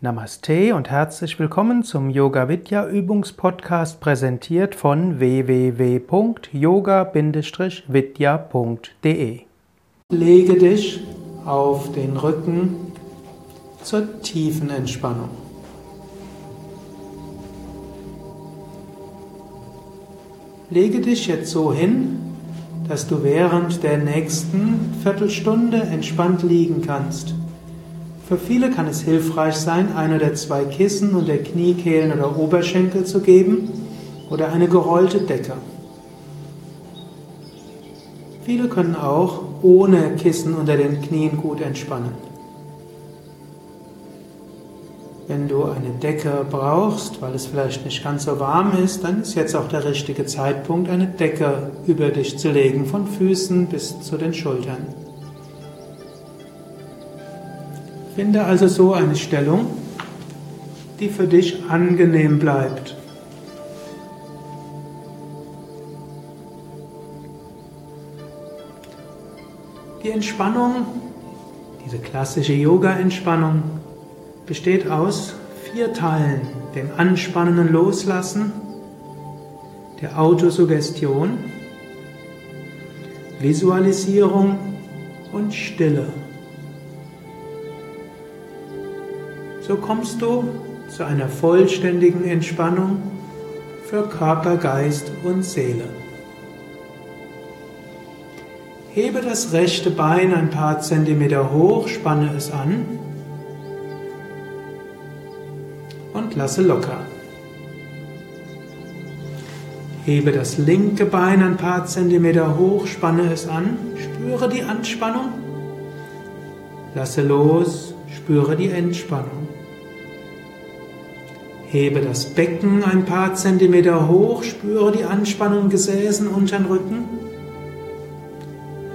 Namaste und herzlich willkommen zum Yoga Vidya Übungspodcast präsentiert von www.yoga-vidya.de. Lege dich auf den Rücken zur tiefen Entspannung. Lege dich jetzt so hin, dass du während der nächsten Viertelstunde entspannt liegen kannst. Für viele kann es hilfreich sein, ein oder zwei Kissen unter Kniekehlen oder Oberschenkel zu geben oder eine gerollte Decke. Viele können auch ohne Kissen unter den Knien gut entspannen. Wenn du eine Decke brauchst, weil es vielleicht nicht ganz so warm ist, dann ist jetzt auch der richtige Zeitpunkt, eine Decke über dich zu legen, von Füßen bis zu den Schultern. Finde also so eine Stellung, die für dich angenehm bleibt. Die Entspannung, diese klassische Yoga-Entspannung, besteht aus vier Teilen. Dem Anspannenden Loslassen, der Autosuggestion, Visualisierung und Stille. So kommst du zu einer vollständigen Entspannung für Körper, Geist und Seele. Hebe das rechte Bein ein paar Zentimeter hoch, spanne es an und lasse locker. Hebe das linke Bein ein paar Zentimeter hoch, spanne es an, spüre die Anspannung, lasse los, spüre die Entspannung. Hebe das Becken ein paar Zentimeter hoch, spüre die Anspannung Gesäßen unter den Rücken.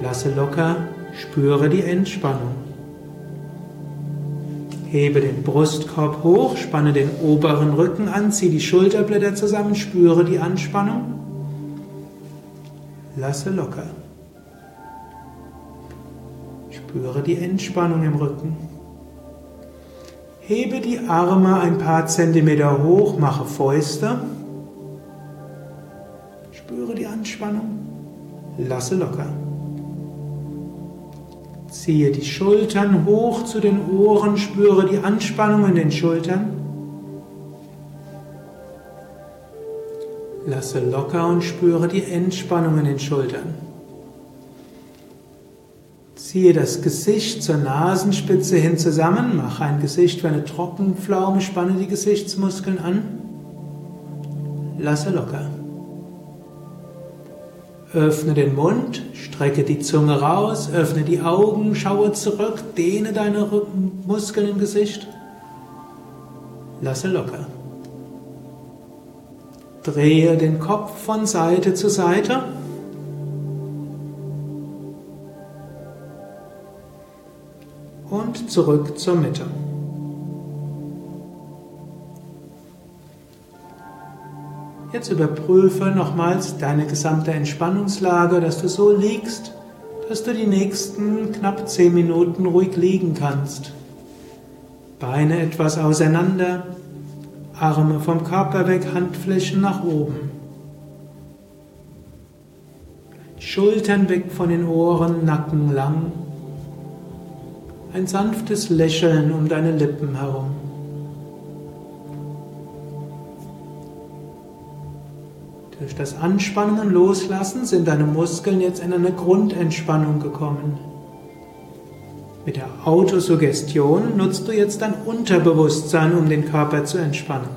Lasse locker, spüre die Entspannung. Hebe den Brustkorb hoch, spanne den oberen Rücken an, ziehe die Schulterblätter zusammen, spüre die Anspannung. Lasse locker. Spüre die Entspannung im Rücken. Hebe die Arme ein paar Zentimeter hoch, mache Fäuste. Spüre die Anspannung. Lasse locker. Ziehe die Schultern hoch zu den Ohren, spüre die Anspannung in den Schultern. Lasse locker und spüre die Entspannung in den Schultern. Ziehe das Gesicht zur Nasenspitze hin zusammen, mache ein Gesicht wie eine Trockenpflaume, spanne die Gesichtsmuskeln an, lasse locker. Öffne den Mund, strecke die Zunge raus, öffne die Augen, schaue zurück, dehne deine Muskeln im Gesicht, lasse locker. Drehe den Kopf von Seite zu Seite. und zurück zur Mitte. Jetzt überprüfe nochmals deine gesamte Entspannungslage, dass du so liegst, dass du die nächsten knapp 10 Minuten ruhig liegen kannst. Beine etwas auseinander, Arme vom Körper weg, Handflächen nach oben. Schultern weg von den Ohren, Nacken lang ein sanftes Lächeln um deine Lippen herum. Durch das Anspannen und Loslassen sind deine Muskeln jetzt in eine Grundentspannung gekommen. Mit der Autosuggestion nutzt du jetzt dein Unterbewusstsein, um den Körper zu entspannen.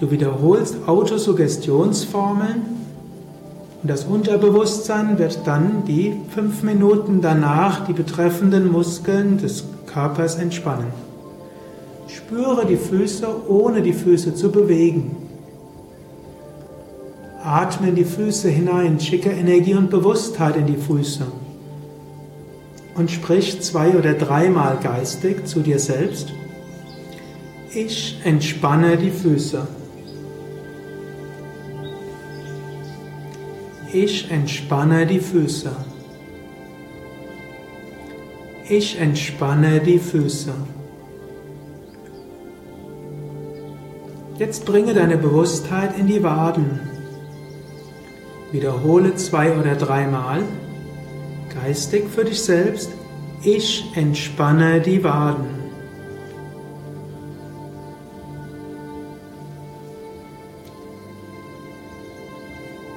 Du wiederholst Autosuggestionsformeln und das Unterbewusstsein wird dann die fünf Minuten danach die betreffenden Muskeln des Körpers entspannen. Spüre die Füße, ohne die Füße zu bewegen. Atme in die Füße hinein, schicke Energie und Bewusstheit in die Füße. Und sprich zwei oder dreimal geistig zu dir selbst. Ich entspanne die Füße. Ich entspanne die Füße. Ich entspanne die Füße. Jetzt bringe deine Bewusstheit in die Waden. Wiederhole zwei oder dreimal geistig für dich selbst. Ich entspanne die Waden.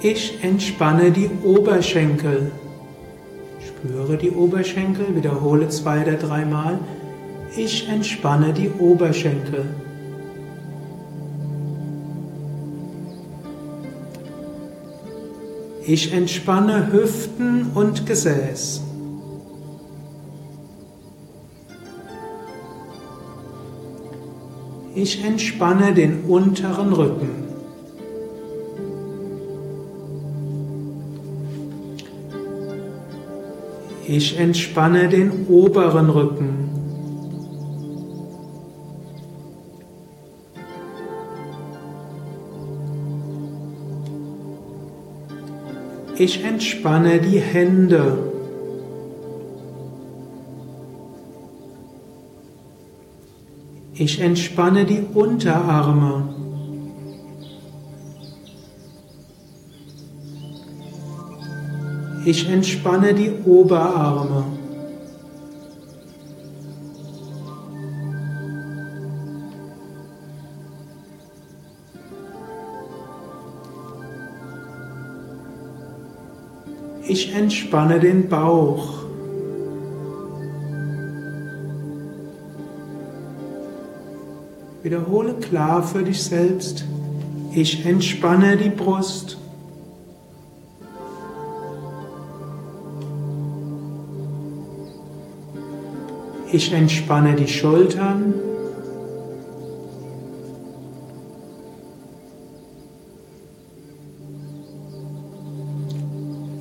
Ich entspanne die Oberschenkel. Spüre die Oberschenkel, wiederhole zwei oder dreimal. Ich entspanne die Oberschenkel. Ich entspanne Hüften und Gesäß. Ich entspanne den unteren Rücken. Ich entspanne den oberen Rücken. Ich entspanne die Hände. Ich entspanne die Unterarme. Ich entspanne die Oberarme. Entspanne den Bauch. Wiederhole klar für dich selbst. Ich entspanne die Brust. Ich entspanne die Schultern.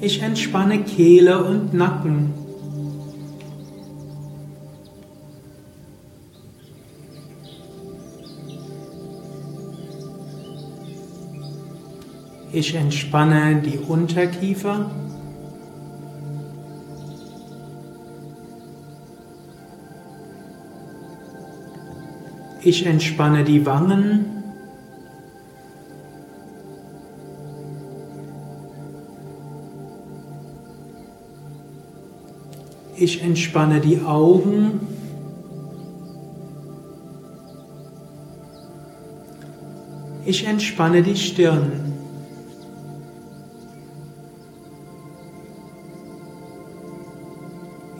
Ich entspanne Kehle und Nacken. Ich entspanne die Unterkiefer. Ich entspanne die Wangen. Ich entspanne die Augen. Ich entspanne die Stirn.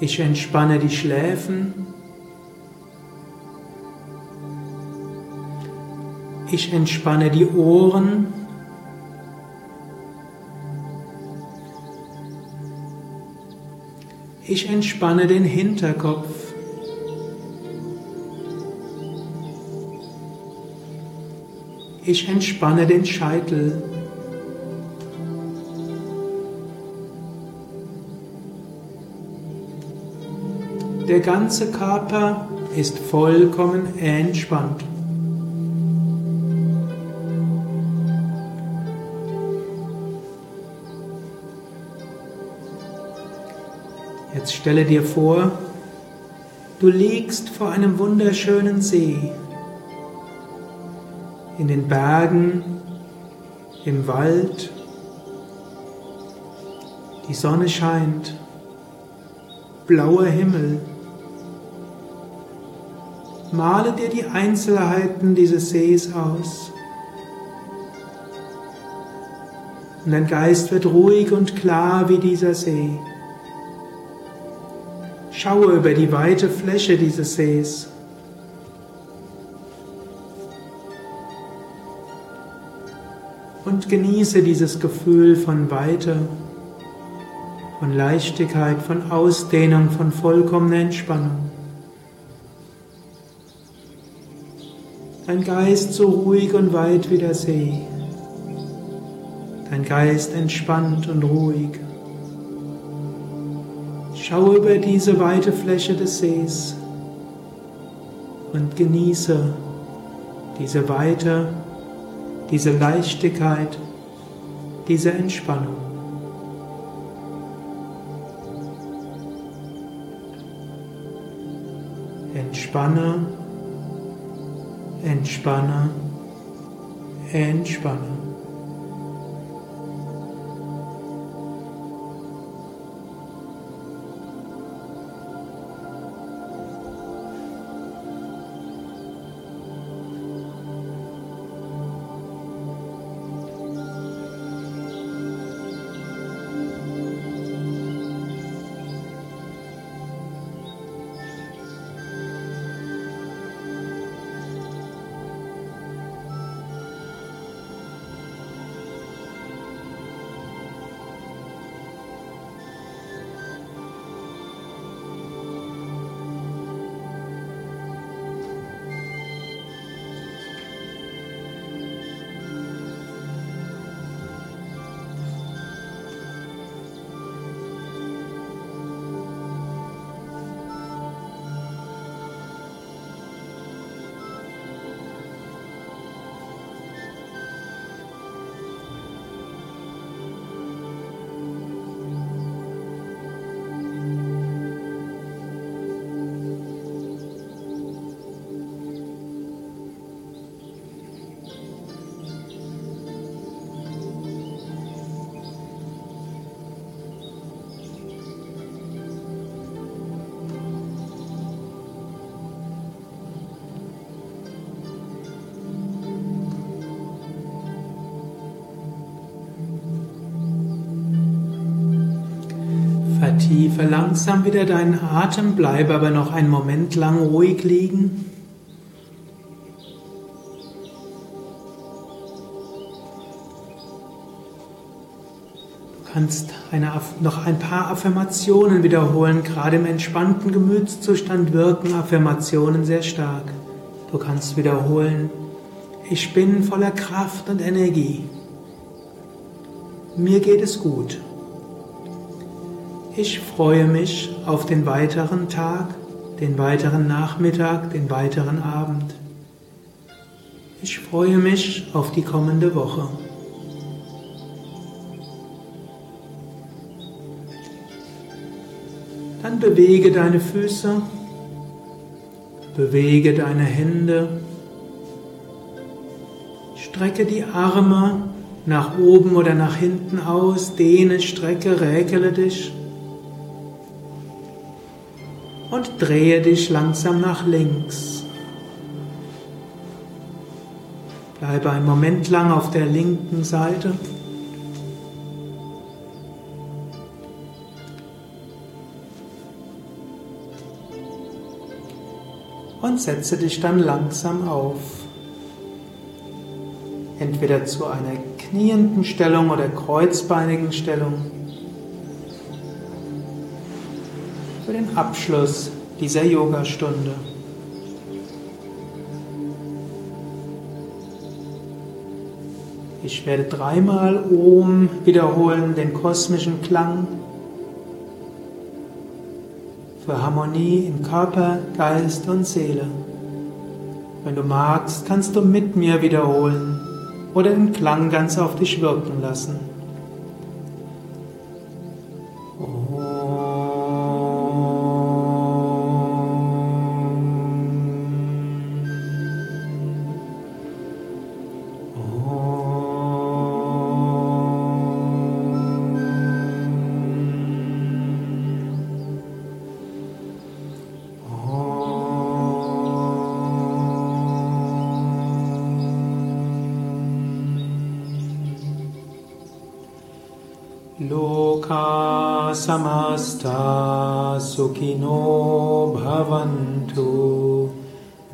Ich entspanne die Schläfen. Ich entspanne die Ohren. Ich entspanne den Hinterkopf. Ich entspanne den Scheitel. Der ganze Körper ist vollkommen entspannt. Stelle dir vor, du liegst vor einem wunderschönen See, in den Bergen, im Wald, die Sonne scheint, blauer Himmel. Male dir die Einzelheiten dieses Sees aus. Und dein Geist wird ruhig und klar wie dieser See. Schaue über die weite Fläche dieses Sees. Und genieße dieses Gefühl von Weite, von Leichtigkeit, von Ausdehnung, von vollkommener Entspannung. Dein Geist so ruhig und weit wie der See. Dein Geist entspannt und ruhig. Schaue über diese weite Fläche des Sees und genieße diese Weite, diese Leichtigkeit, diese Entspannung. Entspanne, entspanne, entspanne. Vertiefe langsam wieder deinen Atem, bleibe aber noch einen Moment lang ruhig liegen. Du kannst eine, noch ein paar Affirmationen wiederholen. Gerade im entspannten Gemütszustand wirken Affirmationen sehr stark. Du kannst wiederholen, ich bin voller Kraft und Energie. Mir geht es gut. Ich freue mich auf den weiteren Tag, den weiteren Nachmittag, den weiteren Abend. Ich freue mich auf die kommende Woche. Dann bewege deine Füße, bewege deine Hände, strecke die Arme nach oben oder nach hinten aus, dehne, strecke, räkele dich und drehe dich langsam nach links. Bleibe einen Moment lang auf der linken Seite. Und setze dich dann langsam auf. Entweder zu einer knienden Stellung oder kreuzbeinigen Stellung. Abschluss dieser Yogastunde. Ich werde dreimal Om wiederholen, den kosmischen Klang für Harmonie in Körper, Geist und Seele. Wenn du magst, kannst du mit mir wiederholen oder den Klang ganz auf dich wirken lassen. Loka samasta sukhino bhavantu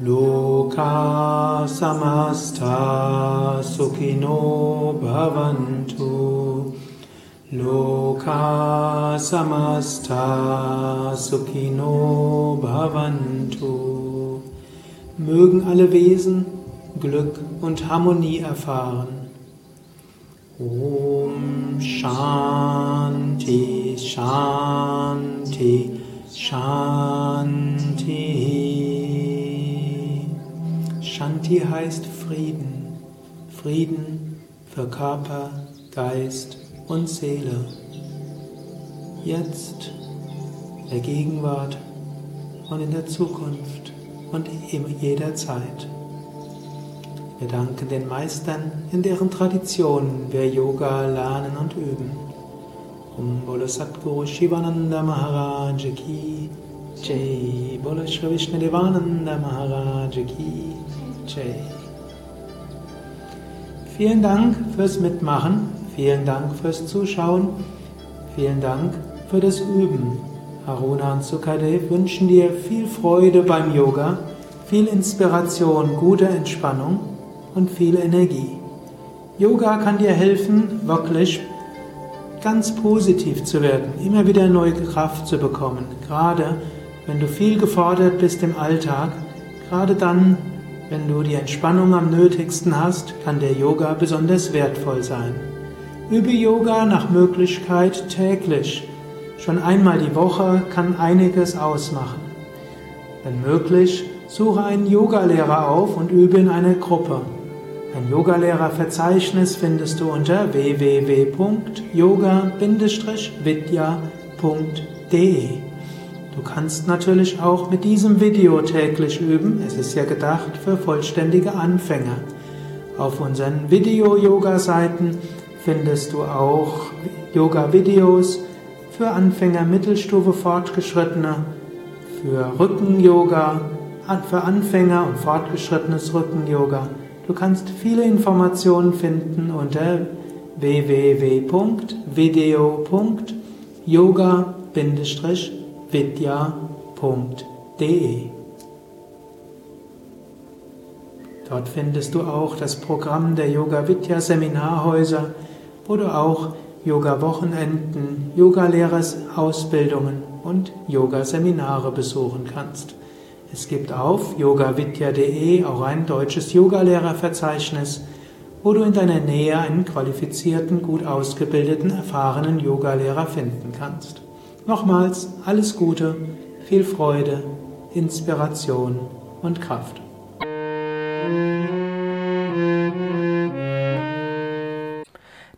Loka samasta sukhino bhavantu Loka samasta sukhino bhavantu Mögen alle Wesen Glück und Harmonie erfahren. Om Shanti Shanti Shanti. Shanti heißt Frieden. Frieden für Körper, Geist und Seele. Jetzt, der Gegenwart und in der Zukunft. und jederzeit. Wir danken den Meistern, in deren Traditionen wir Yoga lernen und üben. Om Bolo Satguru Shivananda Maharaj Ki Jai Bolo Shri Vishnu Devananda Maharaj Ki Jai Vielen Dank fürs Mitmachen, vielen Dank fürs Zuschauen, vielen Dank für das Üben. Haruna und Sukadev wünschen dir viel Freude beim Yoga, viel Inspiration, gute Entspannung und viel Energie. Yoga kann dir helfen, wirklich ganz positiv zu werden, immer wieder neue Kraft zu bekommen. Gerade wenn du viel gefordert bist im Alltag, gerade dann, wenn du die Entspannung am nötigsten hast, kann der Yoga besonders wertvoll sein. Übe Yoga nach Möglichkeit täglich. Schon einmal die Woche kann einiges ausmachen. Wenn möglich, suche einen Yogalehrer auf und übe in einer Gruppe. Ein Yogalehrerverzeichnis findest du unter www.yoga-vidya.de. Du kannst natürlich auch mit diesem Video täglich üben. Es ist ja gedacht für vollständige Anfänger. Auf unseren Video-Yoga-Seiten findest du auch Yoga-Videos für Anfänger, Mittelstufe, Fortgeschrittene, für Rücken-Yoga, für Anfänger und fortgeschrittenes Rücken-Yoga. Du kannst viele Informationen finden unter www.yoga-vidya.de. Dort findest du auch das Programm der Yoga Vidya Seminarhäuser, wo du auch Yoga-Wochenenden, Yogalehrerausbildungen und Yoga-Seminare besuchen kannst. Es gibt auf yogavidya.de auch ein deutsches Yogalehrerverzeichnis, wo du in deiner Nähe einen qualifizierten, gut ausgebildeten, erfahrenen Yogalehrer finden kannst. Nochmals alles Gute, viel Freude, Inspiration und Kraft.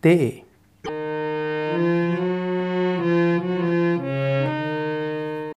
day。